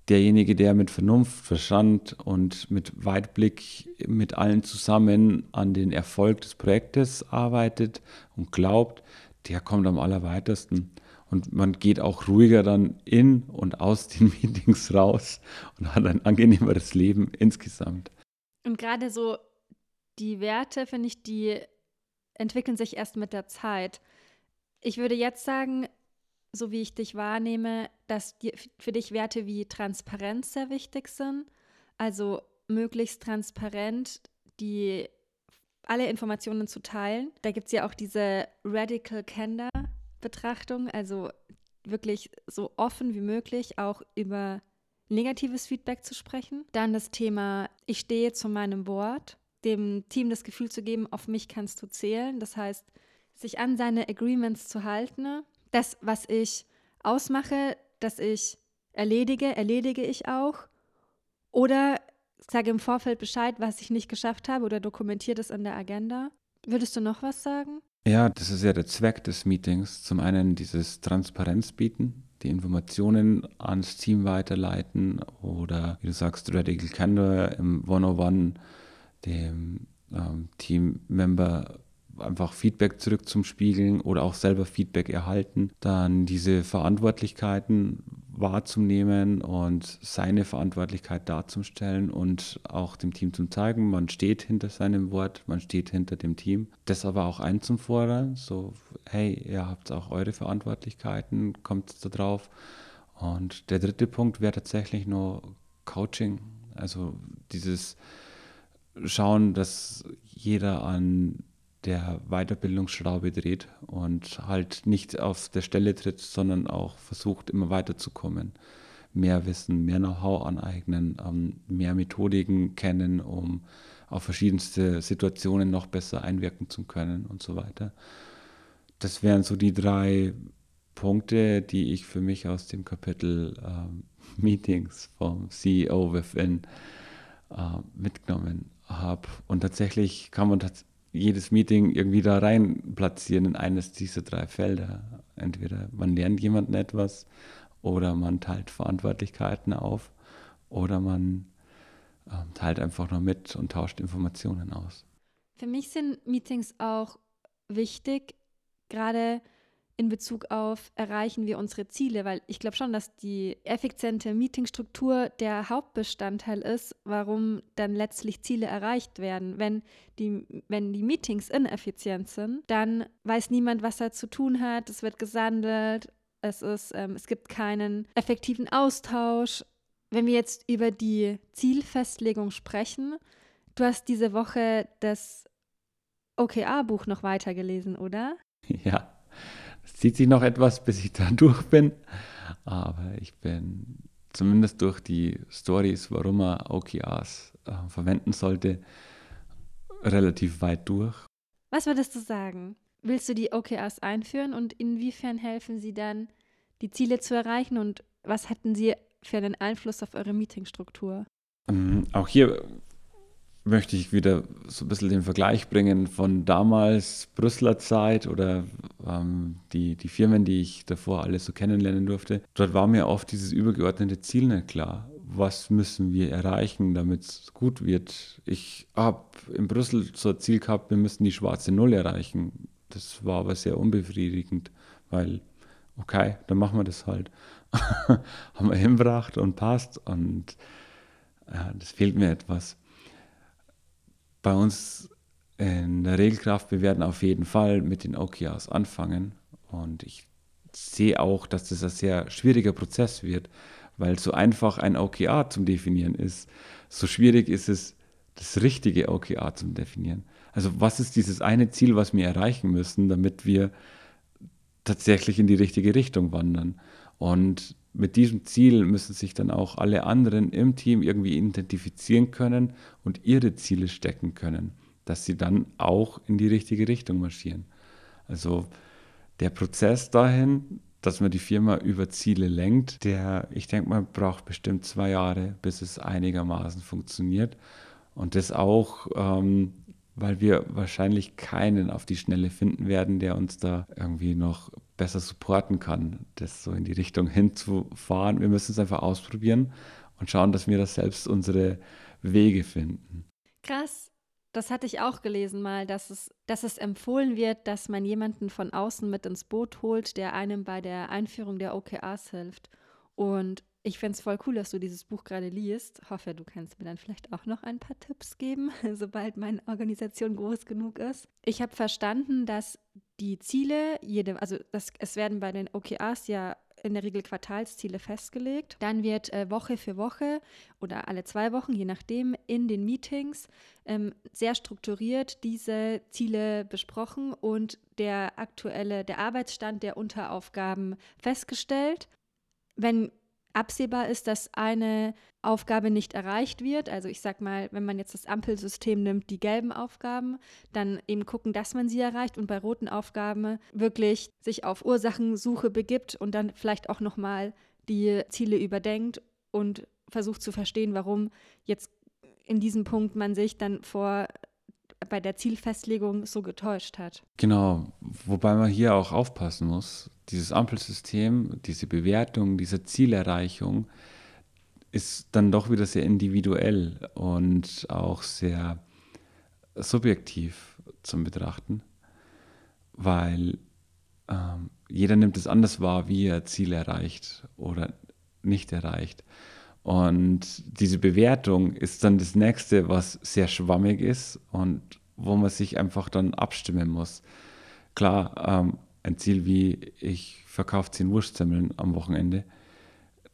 derjenige, der mit Vernunft, Verstand und mit Weitblick mit allen zusammen an den Erfolg des Projektes arbeitet und glaubt, der kommt am allerweitesten. Und man geht auch ruhiger dann in und aus den Meetings raus und hat ein angenehmeres Leben insgesamt. Und gerade so die Werte, finde ich, die entwickeln sich erst mit der Zeit. Ich würde jetzt sagen, so wie ich dich wahrnehme, dass die, für dich Werte wie Transparenz sehr wichtig sind. Also möglichst transparent die alle Informationen zu teilen. Da gibt es ja auch diese Radical Candor Betrachtung, also wirklich so offen wie möglich auch über negatives Feedback zu sprechen. Dann das Thema, ich stehe zu meinem Wort, dem Team das Gefühl zu geben, auf mich kannst du zählen. Das heißt, sich an seine Agreements zu halten. Das, was ich ausmache, dass ich erledige, erledige ich auch. Oder sage im Vorfeld Bescheid, was ich nicht geschafft habe oder dokumentiere das in der Agenda. Würdest du noch was sagen? Ja, das ist ja der Zweck des Meetings. Zum einen dieses Transparenz bieten, die Informationen ans Team weiterleiten oder, wie du sagst, Radical Candor im One-on-One dem ähm, Team-Member einfach Feedback zurück zum Spiegeln oder auch selber Feedback erhalten, dann diese Verantwortlichkeiten wahrzunehmen und seine Verantwortlichkeit darzustellen und auch dem Team zu zeigen, man steht hinter seinem Wort, man steht hinter dem Team. Das aber auch einzufordern, so, hey, ihr habt auch eure Verantwortlichkeiten, kommt da drauf. Und der dritte Punkt wäre tatsächlich nur Coaching, also dieses Schauen, dass jeder an der Weiterbildungsschraube dreht und halt nicht auf der Stelle tritt, sondern auch versucht, immer weiterzukommen. Mehr Wissen, mehr Know-how aneignen, ähm, mehr Methodiken kennen, um auf verschiedenste Situationen noch besser einwirken zu können und so weiter. Das wären so die drei Punkte, die ich für mich aus dem Kapitel äh, Meetings vom CEO Within äh, mitgenommen habe. Und tatsächlich kann man tatsächlich jedes Meeting irgendwie da rein platzieren in eines dieser drei Felder. Entweder man lernt jemanden etwas oder man teilt Verantwortlichkeiten auf oder man äh, teilt einfach nur mit und tauscht Informationen aus. Für mich sind Meetings auch wichtig, gerade in Bezug auf erreichen wir unsere Ziele, weil ich glaube schon, dass die effiziente Meetingstruktur der Hauptbestandteil ist, warum dann letztlich Ziele erreicht werden. Wenn die, wenn die Meetings ineffizient sind, dann weiß niemand, was er zu tun hat, es wird gesandelt, es, ist, ähm, es gibt keinen effektiven Austausch. Wenn wir jetzt über die Zielfestlegung sprechen, du hast diese Woche das OKR-Buch noch weitergelesen, oder? Ja. Es zieht sich noch etwas, bis ich da durch bin. Aber ich bin zumindest durch die Stories, warum man OKRs äh, verwenden sollte, relativ weit durch. Was würdest du sagen? Willst du die OKRs einführen und inwiefern helfen sie dann, die Ziele zu erreichen und was hätten sie für einen Einfluss auf eure Meetingstruktur? Ähm, auch hier möchte ich wieder so ein bisschen den Vergleich bringen von damals Brüsseler Zeit oder ähm, die, die Firmen, die ich davor alle so kennenlernen durfte. Dort war mir oft dieses übergeordnete Ziel nicht klar. Was müssen wir erreichen, damit es gut wird? Ich habe in Brüssel so ein Ziel gehabt, wir müssen die schwarze Null erreichen. Das war aber sehr unbefriedigend, weil, okay, dann machen wir das halt. Haben wir hinbracht und passt und ja, das fehlt mir etwas bei uns in der Regelkraft, wir werden auf jeden Fall mit den OKRs anfangen. Und ich sehe auch, dass das ein sehr schwieriger Prozess wird, weil so einfach ein OKR zum Definieren ist, so schwierig ist es, das richtige OKR zum Definieren. Also was ist dieses eine Ziel, was wir erreichen müssen, damit wir tatsächlich in die richtige Richtung wandern? Und mit diesem Ziel müssen sich dann auch alle anderen im Team irgendwie identifizieren können und ihre Ziele stecken können, dass sie dann auch in die richtige Richtung marschieren. Also der Prozess dahin, dass man die Firma über Ziele lenkt, der, ich denke mal, braucht bestimmt zwei Jahre, bis es einigermaßen funktioniert. Und das auch ähm, weil wir wahrscheinlich keinen auf die Schnelle finden werden, der uns da irgendwie noch besser supporten kann, das so in die Richtung hinzufahren. Wir müssen es einfach ausprobieren und schauen, dass wir da selbst unsere Wege finden. Krass, das hatte ich auch gelesen mal, dass es, dass es empfohlen wird, dass man jemanden von außen mit ins Boot holt, der einem bei der Einführung der OKRs hilft. Und ich finde es voll cool, dass du dieses Buch gerade liest. Hoffe, du kannst mir dann vielleicht auch noch ein paar Tipps geben, sobald meine Organisation groß genug ist. Ich habe verstanden, dass die Ziele, jede, also das, es werden bei den OKRs ja in der Regel Quartalsziele festgelegt. Dann wird äh, Woche für Woche oder alle zwei Wochen, je nachdem, in den Meetings ähm, sehr strukturiert diese Ziele besprochen und der aktuelle, der Arbeitsstand der Unteraufgaben festgestellt. Wenn absehbar ist, dass eine Aufgabe nicht erreicht wird. Also ich sag mal, wenn man jetzt das Ampelsystem nimmt, die gelben Aufgaben, dann eben gucken, dass man sie erreicht und bei roten Aufgaben wirklich sich auf Ursachensuche begibt und dann vielleicht auch nochmal die Ziele überdenkt und versucht zu verstehen, warum jetzt in diesem Punkt man sich dann vor bei der Zielfestlegung so getäuscht hat. Genau, wobei man hier auch aufpassen muss. Dieses Ampelsystem, diese Bewertung, diese Zielerreichung ist dann doch wieder sehr individuell und auch sehr subjektiv zum Betrachten, weil ähm, jeder nimmt es anders wahr, wie er Ziele erreicht oder nicht erreicht. Und diese Bewertung ist dann das nächste, was sehr schwammig ist und wo man sich einfach dann abstimmen muss. Klar, ähm, ein Ziel wie ich verkaufe zehn Wurstsemmeln am Wochenende,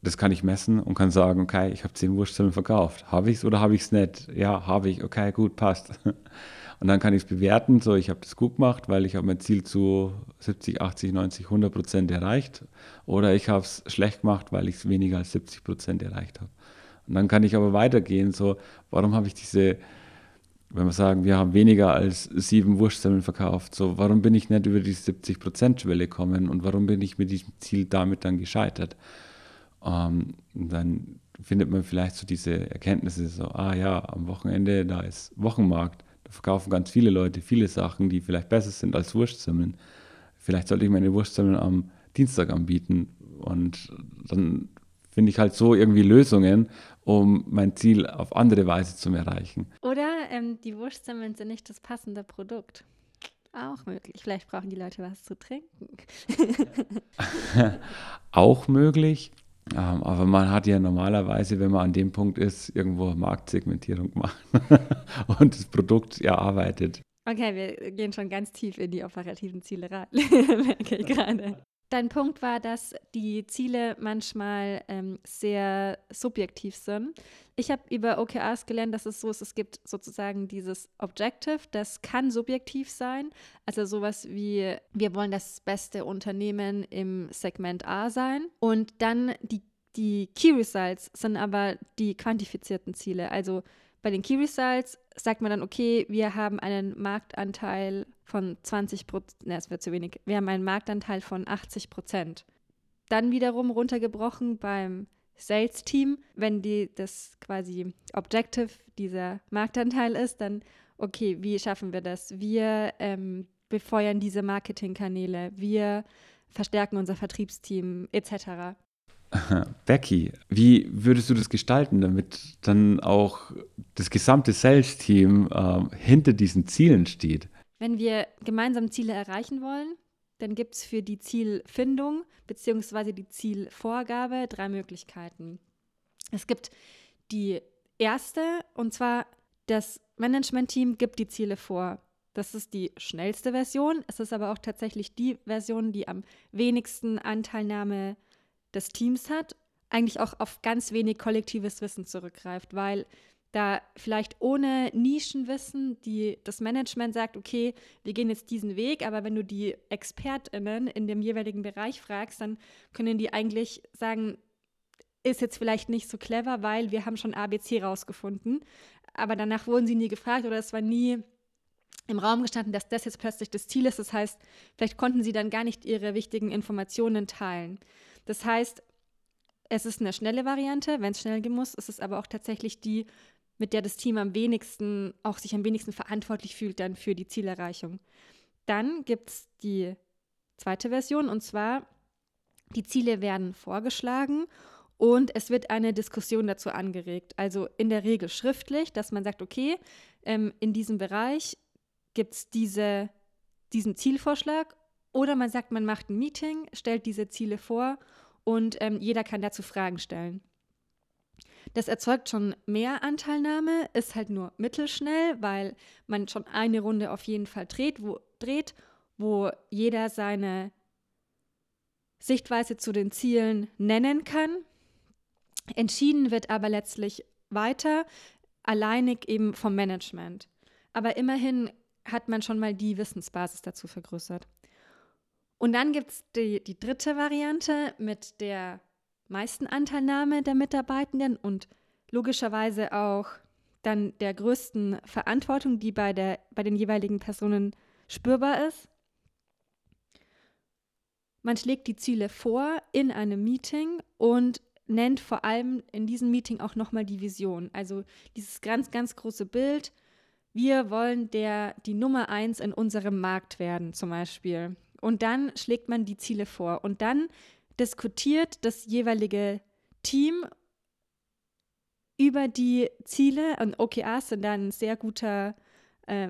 das kann ich messen und kann sagen, okay, ich habe zehn Wurstsemmeln verkauft. Habe ich es oder habe ich es nicht? Ja, habe ich. Okay, gut, passt. Und dann kann ich es bewerten, so ich habe das gut gemacht, weil ich habe mein Ziel zu 70, 80, 90, 100 Prozent erreicht. Oder ich habe es schlecht gemacht, weil ich es weniger als 70 Prozent erreicht habe. Und dann kann ich aber weitergehen, so warum habe ich diese, wenn wir sagen, wir haben weniger als sieben Wurstsemmeln verkauft, so warum bin ich nicht über die 70 Prozent Schwelle gekommen und warum bin ich mit diesem Ziel damit dann gescheitert? Ähm, dann findet man vielleicht so diese Erkenntnisse, so, ah ja, am Wochenende, da ist Wochenmarkt verkaufen ganz viele Leute viele Sachen, die vielleicht besser sind als Wurstsemmeln. Vielleicht sollte ich meine Wurstsemmeln am Dienstag anbieten. Und dann finde ich halt so irgendwie Lösungen, um mein Ziel auf andere Weise zu erreichen. Oder ähm, die Wurstsemmeln sind nicht das passende Produkt. Auch möglich. Vielleicht brauchen die Leute was zu trinken. Auch möglich. Ähm, aber man hat ja normalerweise, wenn man an dem Punkt ist, irgendwo Marktsegmentierung gemacht und das Produkt erarbeitet. Okay, wir gehen schon ganz tief in die operativen Ziele rein, merke ich gerade. Dein Punkt war, dass die Ziele manchmal ähm, sehr subjektiv sind. Ich habe über OKRs gelernt, dass es so ist, es gibt sozusagen dieses Objective, das kann subjektiv sein. Also sowas wie, wir wollen das beste Unternehmen im Segment A sein. Und dann die, die Key Results sind aber die quantifizierten Ziele. Also bei den Key Results sagt man dann, okay, wir haben einen Marktanteil von 20 Prozent, ne, es wird zu wenig, wir haben einen Marktanteil von 80 Prozent. Dann wiederum runtergebrochen beim Sales-Team, wenn die das quasi Objective dieser Marktanteil ist, dann okay, wie schaffen wir das? Wir ähm, befeuern diese Marketingkanäle, wir verstärken unser Vertriebsteam etc. Becky, wie würdest du das gestalten, damit dann auch das gesamte Sales-Team äh, hinter diesen Zielen steht? Wenn wir gemeinsam Ziele erreichen wollen, dann gibt es für die Zielfindung bzw. die Zielvorgabe drei Möglichkeiten. Es gibt die erste, und zwar das Management-Team gibt die Ziele vor. Das ist die schnellste Version. Es ist aber auch tatsächlich die Version, die am wenigsten Anteilnahme des Teams hat, eigentlich auch auf ganz wenig kollektives Wissen zurückgreift, weil da vielleicht ohne Nischenwissen die, das Management sagt, okay, wir gehen jetzt diesen Weg, aber wenn du die ExpertInnen in dem jeweiligen Bereich fragst, dann können die eigentlich sagen, ist jetzt vielleicht nicht so clever, weil wir haben schon ABC rausgefunden. Aber danach wurden sie nie gefragt oder es war nie im Raum gestanden, dass das jetzt plötzlich das Ziel ist. Das heißt, vielleicht konnten sie dann gar nicht ihre wichtigen Informationen teilen. Das heißt, es ist eine schnelle Variante, wenn es schnell gehen muss. Es ist aber auch tatsächlich die, mit der das Team am wenigsten, auch sich am wenigsten verantwortlich fühlt dann für die Zielerreichung. Dann gibt es die zweite Version und zwar, die Ziele werden vorgeschlagen und es wird eine Diskussion dazu angeregt. Also in der Regel schriftlich, dass man sagt, okay, ähm, in diesem Bereich gibt es diese, diesen Zielvorschlag oder man sagt, man macht ein Meeting, stellt diese Ziele vor und ähm, jeder kann dazu Fragen stellen. Das erzeugt schon mehr Anteilnahme, ist halt nur mittelschnell, weil man schon eine Runde auf jeden Fall dreht, wo, dreht, wo jeder seine Sichtweise zu den Zielen nennen kann. Entschieden wird aber letztlich weiter, alleinig eben vom Management. Aber immerhin hat man schon mal die Wissensbasis dazu vergrößert. Und dann gibt es die, die dritte Variante mit der meisten Anteilnahme der Mitarbeitenden und logischerweise auch dann der größten Verantwortung, die bei, der, bei den jeweiligen Personen spürbar ist. Man schlägt die Ziele vor in einem Meeting und nennt vor allem in diesem Meeting auch nochmal die Vision. Also dieses ganz, ganz große Bild. Wir wollen der, die Nummer eins in unserem Markt werden, zum Beispiel. Und dann schlägt man die Ziele vor. Und dann diskutiert das jeweilige Team über die Ziele und OKRs sind dann ein sehr guter, äh,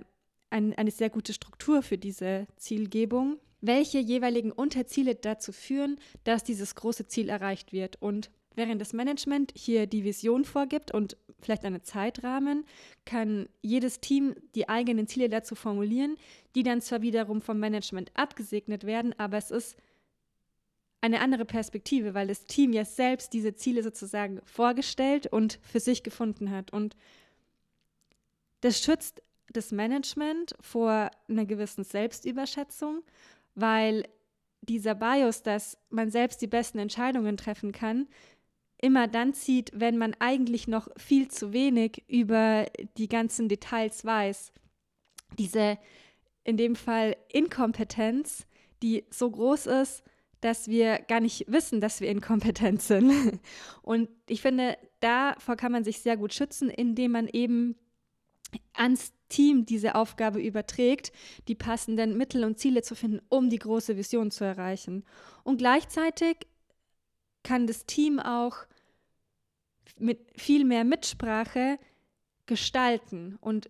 ein, eine sehr gute Struktur für diese Zielgebung, welche jeweiligen Unterziele dazu führen, dass dieses große Ziel erreicht wird. Und während das Management hier die Vision vorgibt und vielleicht einen Zeitrahmen, kann jedes Team die eigenen Ziele dazu formulieren, die dann zwar wiederum vom Management abgesegnet werden, aber es ist eine andere Perspektive, weil das Team ja selbst diese Ziele sozusagen vorgestellt und für sich gefunden hat. Und das schützt das Management vor einer gewissen Selbstüberschätzung, weil dieser Bias, dass man selbst die besten Entscheidungen treffen kann, immer dann zieht, wenn man eigentlich noch viel zu wenig über die ganzen Details weiß. Diese in dem Fall Inkompetenz, die so groß ist, dass wir gar nicht wissen, dass wir inkompetent sind. Und ich finde, davor kann man sich sehr gut schützen, indem man eben ans Team diese Aufgabe überträgt, die passenden Mittel und Ziele zu finden, um die große Vision zu erreichen. Und gleichzeitig kann das Team auch mit viel mehr Mitsprache gestalten. Und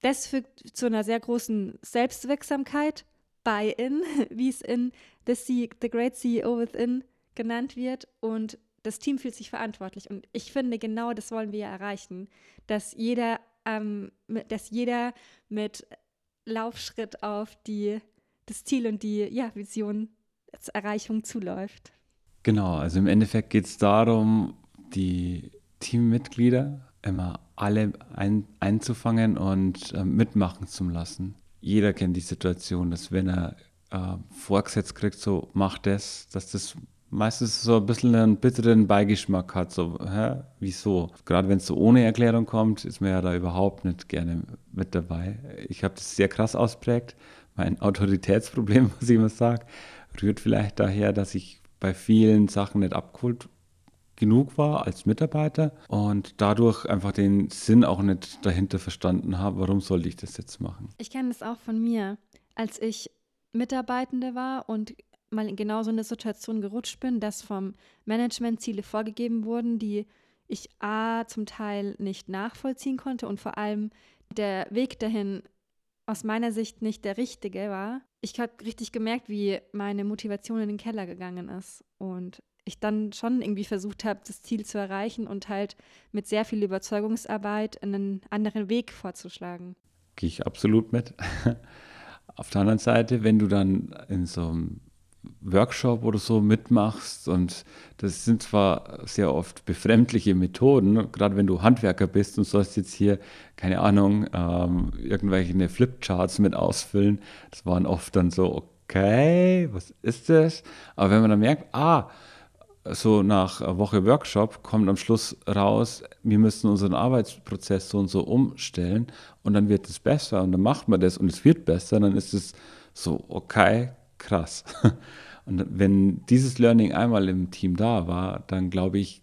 das führt zu einer sehr großen Selbstwirksamkeit Buy-in, wie es in The, C The Great CEO Within genannt wird. Und das Team fühlt sich verantwortlich. Und ich finde, genau das wollen wir ja erreichen, dass jeder, ähm, dass jeder mit Laufschritt auf die, das Ziel und die ja, Vision zur Erreichung zuläuft. Genau, also im Endeffekt geht es darum, die Teammitglieder immer alle ein, einzufangen und äh, mitmachen zu lassen jeder kennt die Situation, dass wenn er äh, vorgesetzt kriegt, so mach das, dass das meistens so ein bisschen einen bitteren Beigeschmack hat, so, hä, wieso? Gerade wenn es so ohne Erklärung kommt, ist man ja da überhaupt nicht gerne mit dabei. Ich habe das sehr krass ausprägt. Mein Autoritätsproblem, was ich immer sage, rührt vielleicht daher, dass ich bei vielen Sachen nicht abgeholt genug war als Mitarbeiter und dadurch einfach den Sinn auch nicht dahinter verstanden habe, warum sollte ich das jetzt machen. Ich kenne das auch von mir. Als ich Mitarbeitende war und mal in genau so eine Situation gerutscht bin, dass vom Management Ziele vorgegeben wurden, die ich A zum Teil nicht nachvollziehen konnte und vor allem der Weg dahin aus meiner Sicht nicht der richtige war. Ich habe richtig gemerkt, wie meine Motivation in den Keller gegangen ist. Und ich dann schon irgendwie versucht habe, das Ziel zu erreichen und halt mit sehr viel Überzeugungsarbeit einen anderen Weg vorzuschlagen. Gehe ich absolut mit. Auf der anderen Seite, wenn du dann in so einem Workshop oder so mitmachst und das sind zwar sehr oft befremdliche Methoden, gerade wenn du Handwerker bist und sollst jetzt hier, keine Ahnung, ähm, irgendwelche Flipcharts mit ausfüllen, das waren oft dann so, okay, was ist das? Aber wenn man dann merkt, ah, so nach Woche Workshop kommt am Schluss raus, wir müssen unseren Arbeitsprozess so und so umstellen und dann wird es besser und dann macht man das und es wird besser, dann ist es so, okay, krass. Und wenn dieses Learning einmal im Team da war, dann glaube ich,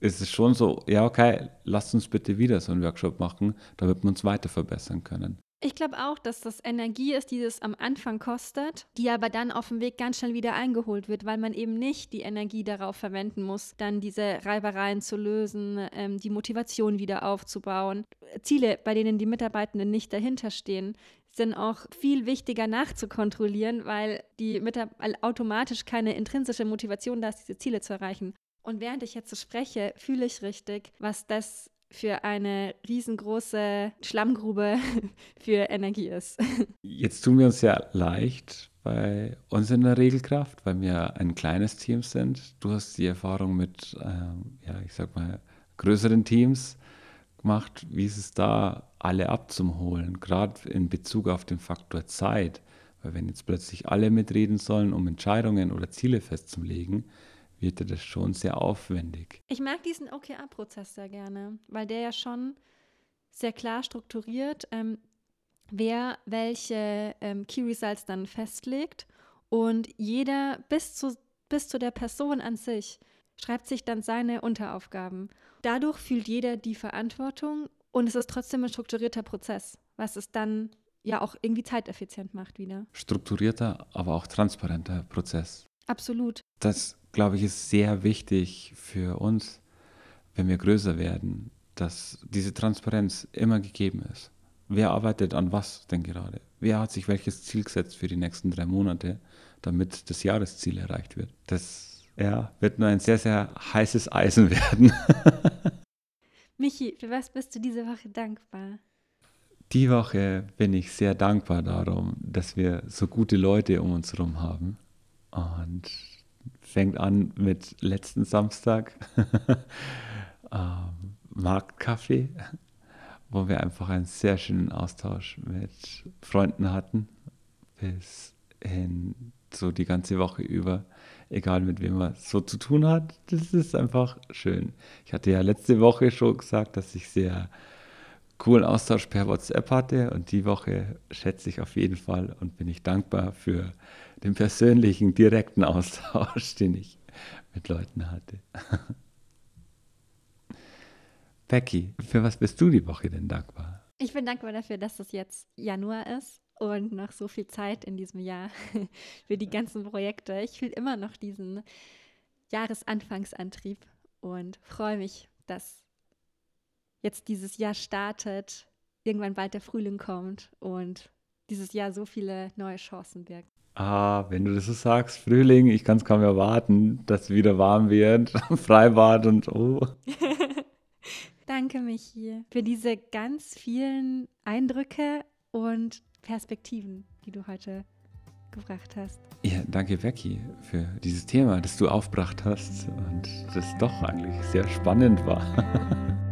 ist es schon so, ja, okay, lasst uns bitte wieder so einen Workshop machen, damit wir uns weiter verbessern können. Ich glaube auch, dass das Energie ist, die es am Anfang kostet, die aber dann auf dem Weg ganz schnell wieder eingeholt wird, weil man eben nicht die Energie darauf verwenden muss, dann diese Reibereien zu lösen, ähm, die Motivation wieder aufzubauen. Ziele, bei denen die Mitarbeitenden nicht dahinter stehen, sind auch viel wichtiger nachzukontrollieren, weil die Mitab automatisch keine intrinsische Motivation da ist, diese Ziele zu erreichen. Und während ich jetzt so spreche, fühle ich richtig, was das für eine riesengroße Schlammgrube für Energie ist. Jetzt tun wir uns ja leicht bei uns in der Regelkraft, weil wir ein kleines Team sind. Du hast die Erfahrung mit, ähm, ja, ich sag mal, größeren Teams gemacht. Wie ist es da, alle abzuholen, gerade in Bezug auf den Faktor Zeit? Weil wenn jetzt plötzlich alle mitreden sollen, um Entscheidungen oder Ziele festzulegen, wird das schon sehr aufwendig. Ich mag diesen OKR-Prozess sehr gerne, weil der ja schon sehr klar strukturiert, ähm, wer welche ähm, Key Results dann festlegt und jeder bis zu, bis zu der Person an sich schreibt sich dann seine Unteraufgaben. Dadurch fühlt jeder die Verantwortung und es ist trotzdem ein strukturierter Prozess, was es dann ja auch irgendwie zeiteffizient macht wieder. Strukturierter, aber auch transparenter Prozess. Absolut. Das glaube ich, ist sehr wichtig für uns, wenn wir größer werden, dass diese Transparenz immer gegeben ist. Wer arbeitet an was denn gerade? Wer hat sich welches Ziel gesetzt für die nächsten drei Monate, damit das Jahresziel erreicht wird? Das ja, wird nur ein sehr, sehr heißes Eisen werden. Michi, für was bist du diese Woche dankbar? Die Woche bin ich sehr dankbar darum, dass wir so gute Leute um uns herum haben. Und fängt an mit letzten Samstag ähm, Marktkaffee, wo wir einfach einen sehr schönen Austausch mit Freunden hatten, bis hin so die ganze Woche über, egal mit wem man so zu tun hat. Das ist einfach schön. Ich hatte ja letzte Woche schon gesagt, dass ich sehr coolen Austausch per WhatsApp hatte und die Woche schätze ich auf jeden Fall und bin ich dankbar für den persönlichen, direkten Austausch, den ich mit Leuten hatte. Becky, für was bist du die Woche denn dankbar? Ich bin dankbar dafür, dass es jetzt Januar ist und noch so viel Zeit in diesem Jahr für die ganzen Projekte. Ich fühle immer noch diesen Jahresanfangsantrieb und freue mich, dass jetzt dieses Jahr startet, irgendwann bald der Frühling kommt und dieses Jahr so viele neue Chancen birgt. Ah, wenn du das so sagst, Frühling, ich kann es kaum erwarten, dass es wieder warm wird, Freibad und oh. Danke, Michi, für diese ganz vielen Eindrücke und Perspektiven, die du heute gebracht hast. Ja, danke, Becky, für dieses Thema, das du aufgebracht hast und das doch eigentlich sehr spannend war.